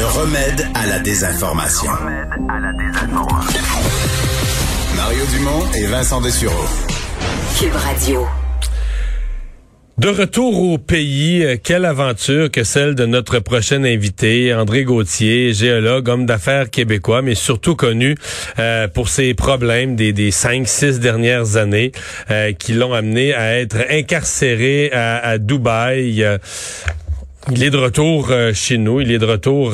Le remède à la désinformation. Mario Dumont et Vincent Dessureau. Cube Radio. De retour au pays, euh, quelle aventure que celle de notre prochain invité, André Gauthier, géologue, homme d'affaires québécois, mais surtout connu euh, pour ses problèmes des, des cinq, six dernières années euh, qui l'ont amené à être incarcéré à, à Dubaï. Il est de retour chez nous, il est de retour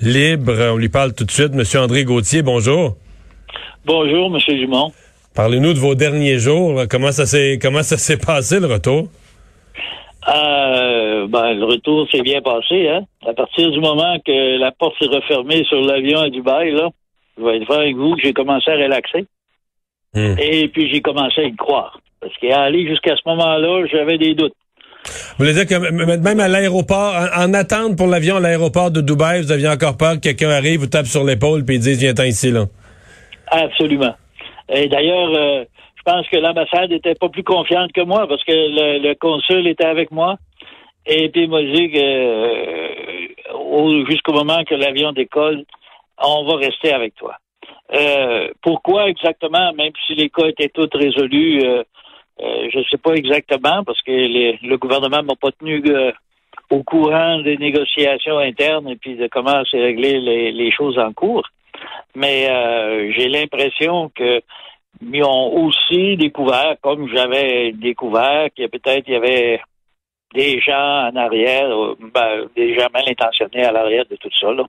libre. On lui parle tout de suite. Monsieur André Gauthier, bonjour. Bonjour, Monsieur Dumont. Parlez-nous de vos derniers jours. Comment ça s'est comment ça s'est passé le retour? Euh, ben, le retour s'est bien passé, hein. À partir du moment que la porte s'est refermée sur l'avion à Dubaï, là, je vais être franc avec vous que j'ai commencé à relaxer. Hmm. Et puis j'ai commencé à y croire. Parce qu'à aller jusqu'à ce moment-là, j'avais des doutes. Vous voulez dire que même à l'aéroport, en, attente pour l'avion à l'aéroport de Dubaï, vous aviez encore peur que quelqu'un arrive, vous tape sur l'épaule puis dise viens-t'en ici, là? Absolument. Et d'ailleurs, euh, je pense que l'ambassade n'était pas plus confiante que moi parce que le, consul était avec moi. Et puis il m'a dit que euh, jusqu'au moment que l'avion décolle, on va rester avec toi. Euh, pourquoi exactement, même si les cas étaient tous résolus, je ne sais pas exactement, parce que le gouvernement m'a pas tenu au courant des négociations internes et puis de comment s'est réglé les, les, choses en cours. Mais j'ai l'impression que mais ont aussi découvert, comme j'avais découvert, qu'il y a peut-être il y avait des gens en arrière, euh, ben, des gens mal intentionnés à l'arrière de tout ça. Là.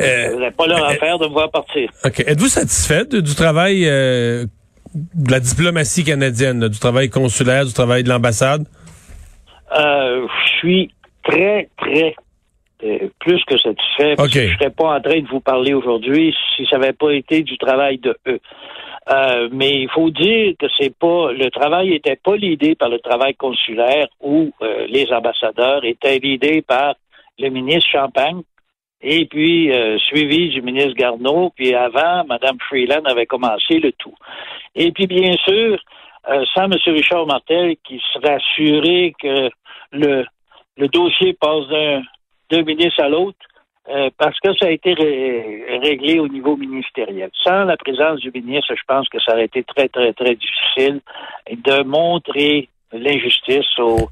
Euh, pas leur euh, affaire de me voir partir. OK. Êtes-vous satisfait du travail euh, de la diplomatie canadienne, du travail consulaire, du travail de l'ambassade? je suis très, très plus que satisfait. Je ne serais pas en train de vous parler aujourd'hui si ça n'avait pas été du travail de eux. Euh, mais il faut dire que c'est pas le travail n'était pas l'idée par le travail consulaire où euh, les ambassadeurs étaient l'idée par le ministre Champagne et puis euh, suivi du ministre Garneau, puis avant, Mme Freeland avait commencé le tout. Et puis bien sûr, sans M. Richard Martel qui serait assuré que le, le dossier passe d'un ministre à l'autre, euh, parce que ça a été réglé au niveau ministériel. Sans la présence du ministre, je pense que ça aurait été très, très, très difficile de montrer l'injustice aux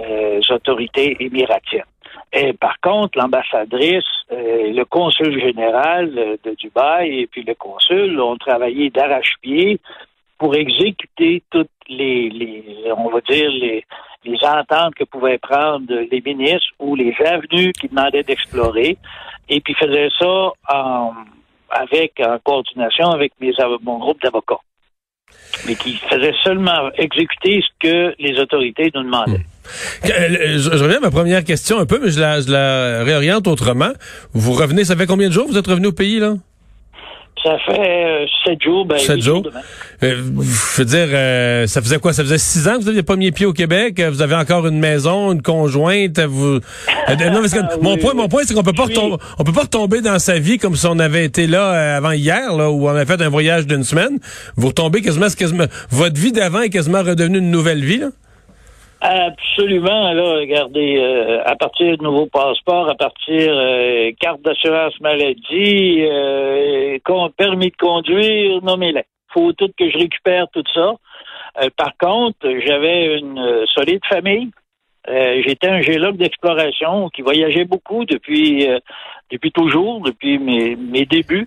euh, autorités émiratiennes. Et par contre, l'ambassadrice, euh, le consul général de Dubaï et puis le consul ont travaillé d'arrache-pied pour exécuter toutes les, on va dire, les, ententes que pouvaient prendre les ministres ou les avenues qu'ils demandaient d'explorer, et puis faisaient ça en, avec, en coordination avec mon groupe d'avocats. Mais qui faisaient seulement exécuter ce que les autorités nous demandaient. Euh, je, reviens à ma première question un peu, mais je la, je la réoriente autrement. Vous revenez, ça fait combien de jours vous êtes revenu au pays, là? Ça fait euh, sept jours. Ben, sept jours. Euh, je veux dire, euh, ça faisait quoi? Ça faisait six ans que vous n'aviez pas mis pied au Québec? Vous avez encore une maison, une conjointe? Vous... non, parce que ah mon point, mon point, c'est qu'on peut pas retomber, on peut pas retomber dans sa vie comme si on avait été là avant hier, là, où on avait fait un voyage d'une semaine. Vous retombez quasiment, quasiment, votre vie d'avant est quasiment redevenue une nouvelle vie. Là? Absolument, là, regardez, euh, à partir de nouveaux passeports, à partir euh, carte d'assurance maladie, euh, permis de conduire, nommez-les. faut tout que je récupère tout ça. Euh, par contre, j'avais une solide famille. J'étais un géologue d'exploration qui voyageait beaucoup depuis depuis toujours, depuis mes, mes débuts.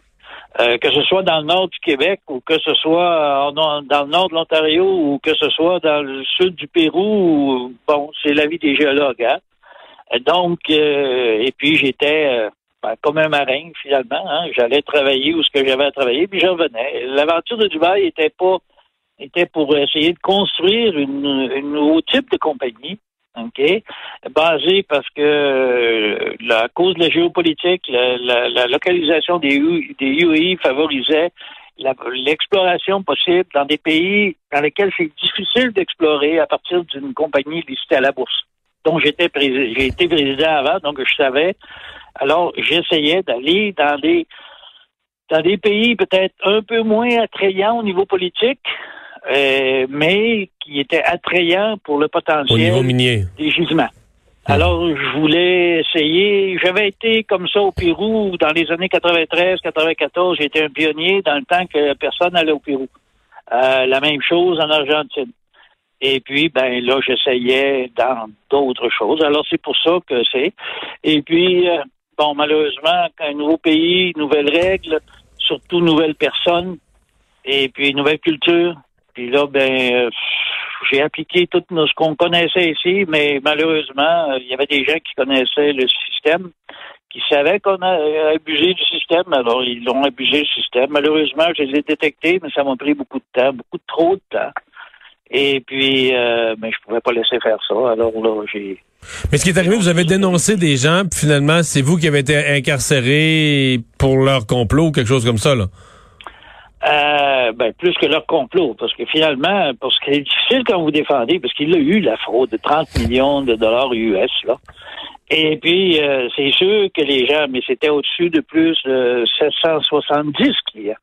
Euh, que ce soit dans le nord du Québec ou que ce soit dans le nord de l'Ontario ou que ce soit dans le sud du Pérou, bon, c'est la vie des géologues. Hein? Donc, euh, et puis j'étais euh, ben, comme un marin finalement. Hein? J'allais travailler où ce que j'avais à travailler, puis je revenais. L'aventure de Dubaï était pas était pour essayer de construire une, une nouveau type de compagnie OK? Basé parce que euh, la cause de la géopolitique, la, localisation des, des UAE favorisait l'exploration possible dans des pays dans lesquels c'est difficile d'explorer à partir d'une compagnie listée à la bourse. Donc j'étais j'ai été président avant, donc je savais. Alors j'essayais d'aller dans des dans des pays peut-être un peu moins attrayants au niveau politique, euh, mais qui était attrayant pour le potentiel minier. des gisements. Alors, je voulais essayer. J'avais été comme ça au Pérou dans les années 93, 94. J'étais un pionnier dans le temps que personne n'allait au Pérou. Euh, la même chose en Argentine. Et puis, ben là, j'essayais dans d'autres choses. Alors, c'est pour ça que c'est. Et puis, euh, bon, malheureusement, un nouveau pays, nouvelles règles, surtout nouvelles personnes, et puis nouvelle culture. Puis là, ben, euh, j'ai appliqué tout ce qu'on connaissait ici, mais malheureusement, il y avait des gens qui connaissaient le système, qui savaient qu'on a abusé du système, alors ils ont abusé du système. Malheureusement, je les ai détectés, mais ça m'a pris beaucoup de temps, beaucoup trop de temps. Et puis, euh, ben, je pouvais pas laisser faire ça. Alors là, j'ai. Mais ce qui est arrivé, vous avez dénoncé des gens, puis finalement, c'est vous qui avez été incarcéré pour leur complot ou quelque chose comme ça, là. Euh, ben, plus que leur complot, parce que finalement, parce que c'est difficile quand vous défendez, parce qu'il a eu la fraude de 30 millions de dollars US, là. Et puis, euh, c'est sûr que les gens, mais c'était au-dessus de plus de 770 clients.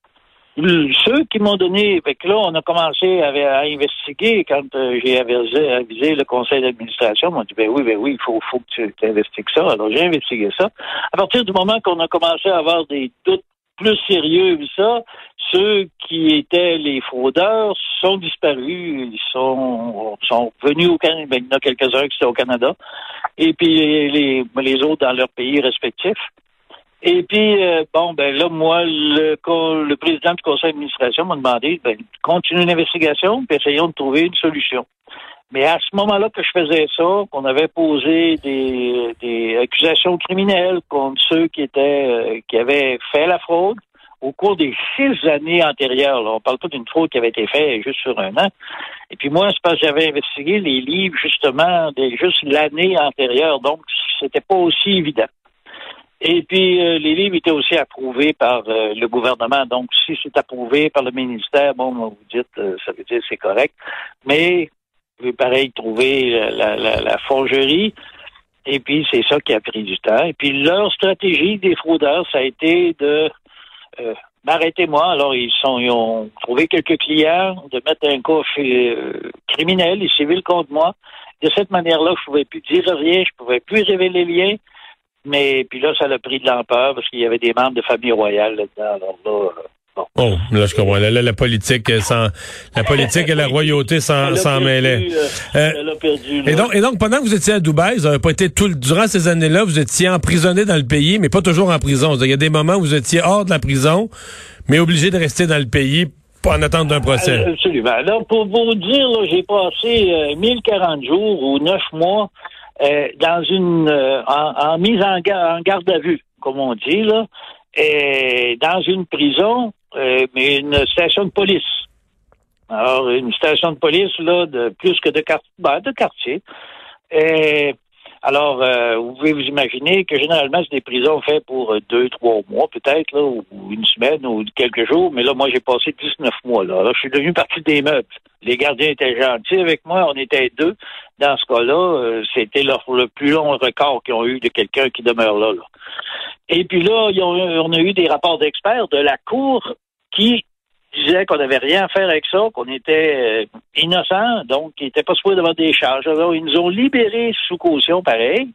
Ceux qui m'ont donné, fait que là, on a commencé à, investiguer quand euh, j'ai avisé, le conseil d'administration. m'ont dit, ben oui, ben oui, il faut, faut que tu investigues ça. Alors, j'ai investigué ça. À partir du moment qu'on a commencé à avoir des doutes plus sérieux ça, ceux qui étaient les fraudeurs sont disparus, ils sont, sont venus au Canada, ben, il y en a quelques-uns qui étaient au Canada, et puis les, les autres dans leurs pays respectifs. Et puis, euh, bon, ben là, moi, le, le président du conseil d'administration m'a demandé, ben, continue l'investigation, puis essayons de trouver une solution. Mais à ce moment-là que je faisais ça, qu'on avait posé des, accusations criminelles contre ceux qui étaient euh, qui avaient fait la fraude au cours des six années antérieures. Là, on parle pas d'une fraude qui avait été faite juste sur un an. Et puis moi, c'est parce que j'avais investigué les livres justement des juste l'année antérieure, donc c'était pas aussi évident. Et puis, euh, les livres étaient aussi approuvés par euh, le gouvernement. Donc, si c'est approuvé par le ministère, bon, vous dites, ça veut dire c'est correct. Mais, vous pareil, trouver la, la, la forgerie. Et puis, c'est ça qui a pris du temps. Et puis, leur stratégie des fraudeurs, ça a été de m'arrêter moi. Alors, ils sont, ils ont trouvé quelques clients, de mettre un coffre criminel et civil contre moi. De cette manière-là, je pouvais plus dire rien, je pouvais plus révéler les liens. Mais puis là, ça a pris de l'ampleur parce qu'il y avait des membres de famille royale là-dedans. Alors là, euh, Bon. Oh, là, je comprends. Là, la politique, euh, sans, la politique et la royauté s'en mêlaient. Euh, euh, perdu, et donc, et donc, pendant que vous étiez à Dubaï, vous n'avez pas été tout, durant ces années-là, vous étiez emprisonné dans le pays, mais pas toujours en prison. Il y a des moments où vous étiez hors de la prison, mais obligé de rester dans le pays en attente d'un procès. absolument. Alors, pour vous dire, j'ai passé 1040 jours ou 9 mois euh, dans une euh, en, mise en, en, garde à vue, comme on dit là, et dans une prison, euh, mais une station de police. Alors une station de police là de plus que de, quartier, ben. Et alors, euh, vous pouvez vous imaginer que généralement, c'est des prisons faites pour euh, deux, trois mois peut-être, là, ou une semaine ou quelques jours. Mais là, moi, j'ai passé 19 mois. Là. je suis devenu partie des meubles. Les gardiens étaient gentils avec moi. On était deux. Dans ce cas-là, euh, c'était le plus long record qu'ils ont eu de quelqu'un qui demeure là, Et puis là, on a eu des rapports d'experts de la Cour qui disait qu'on n'avait rien à faire avec ça, qu'on était euh, innocent, donc qu'ils n'étaient pas supposés d'avoir des charges. Alors, ils nous ont libérés sous caution, pareil.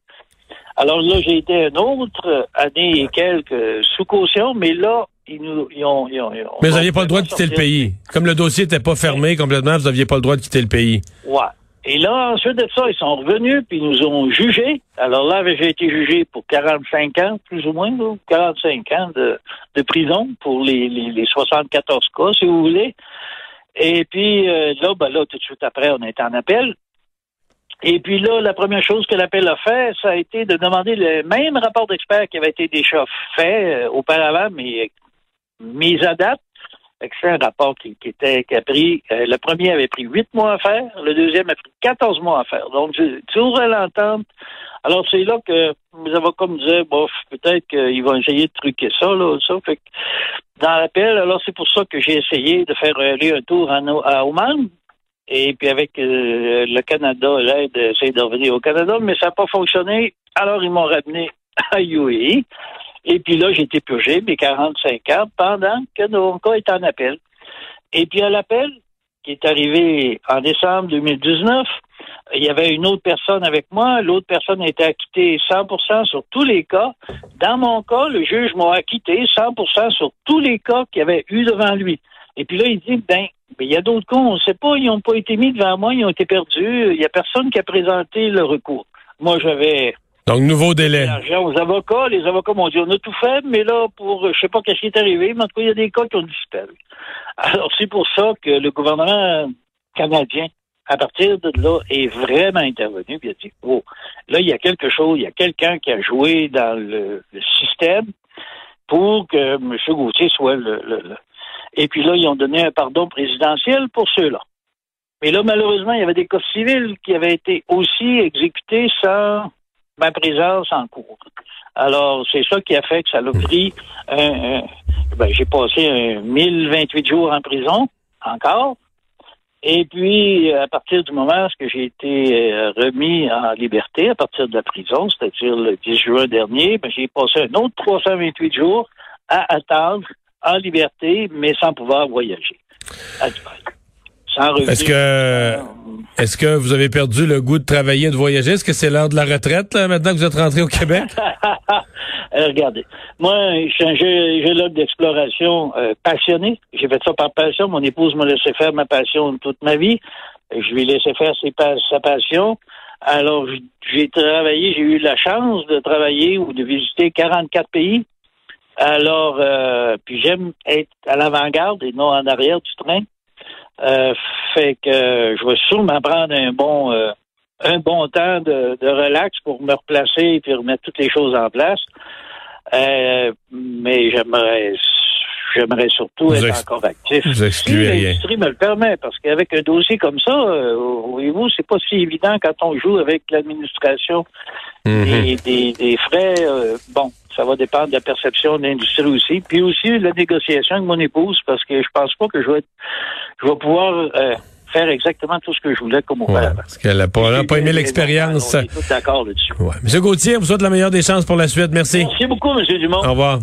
Alors là, j'ai été une autre année et quelques sous caution, mais là, ils nous ils ont, ils ont, Mais vous n'aviez pas le droit de quitter le pays. Comme le dossier n'était pas fermé complètement, vous n'aviez pas le droit de quitter le pays. Ouais. Et là, ensuite de ça, ils sont revenus, puis ils nous ont jugés. Alors là, j'ai été jugé pour 45 ans, plus ou moins, 45 ans de, prison pour les, les, les, 74 cas, si vous voulez. Et puis euh, là, ben là, tout de suite après, on est en appel. Et puis là, la première chose que l'appel a fait, ça a été de demander le même rapport d'expert qui avait été déjà fait euh, auparavant, mais mis à date c'est un rapport qui, était a pris euh, le premier avait pris huit mois à faire, le deuxième a pris 14 mois à faire. Donc toujours à l'entente. Alors c'est là que les avocats me disaient bof, peut-être qu'ils vont essayer de truquer ça, là, ça. Dans l'appel, alors c'est pour ça que j'ai essayé de faire aller un tour à Oman. Et puis avec euh, le Canada, l'aide, essayer de revenir au Canada, mais ça n'a pas fonctionné. Alors ils m'ont ramené à UAE. Et puis là, j'ai été purgé mes 45 ans pendant que mon cas est en appel. Et puis à l'appel, qui est arrivé en décembre 2019, il y avait une autre personne avec moi. L'autre personne a été acquittée 100% sur tous les cas. Dans mon cas, le juge m'a acquitté 100% sur tous les cas qu'il y avait eu devant lui. Et puis là, il dit, ben, ben il y a d'autres cas, on ne sait pas, ils n'ont pas été mis devant moi, ils ont été perdus. Il n'y a personne qui a présenté le recours. Moi, j'avais donc, nouveau délai. avocats. Les avocats m'ont dit, on a tout fait, mais là, pour, je sais pas qu'est-ce qui est arrivé, mais en tout cas, il y a des cas qui ont disparu. Alors, c'est pour ça que le gouvernement canadien, à partir de là, est vraiment intervenu, puis a dit, oh, là, il y a quelque chose, il y a quelqu'un qui a joué dans le, système pour que M. Gauthier soit le, le, Et puis là, ils ont donné un pardon présidentiel pour ceux-là. Mais là, malheureusement, il y avait des cas civils qui avaient été aussi exécutés sans ma présence en cours. Alors, c'est ça qui a fait que ça l'a pris. ben, j'ai passé 1028 jours en prison, encore. Et puis, à partir du moment où j'ai été euh, remis en liberté, à partir de la prison, c'est-à-dire le 10 juin dernier, ben, j'ai passé un autre 328 jours à attendre en liberté, mais sans pouvoir voyager. Est-ce que est-ce que vous avez perdu le goût de travailler et de voyager? Est-ce que c'est l'heure de la retraite maintenant que vous êtes rentré au Québec? Euh, regardez, moi, je suis un d'exploration euh, passionné. J'ai fait ça par passion. Mon épouse m'a laissé faire ma passion toute ma vie. Je lui ai laissé faire sa passion. Alors, j'ai travaillé, j'ai eu la chance de travailler ou de visiter 44 pays. Alors, euh, puis j'aime être à l'avant-garde et non en arrière du train. Euh, fait que je vais sûrement prendre un bon euh, un bon temps de, de, relax pour me replacer et remettre toutes les choses en place. Euh, mais j'aimerais j'aimerais surtout être encore actif. Vous excluez si l'industrie me le permet, parce qu'avec un dossier comme ça, euh, voyez-vous, c'est pas si évident quand on joue avec l'administration mhm. des, des, frais. bon, ça va dépendre de la perception de l'industrie aussi. Puis aussi la négociation avec mon épouse, parce que je pense pas que je vais, je vais pouvoir euh, faire exactement tout ce que je voulais comme auparavant. parce qu'elle n'a pas, pas, aimé l'expérience. On est d'accord là-dessus. Monsieur Gauthier, vous souhaite la meilleure des chances pour la suite. Merci. Merci beaucoup, Monsieur Dumont. Au revoir.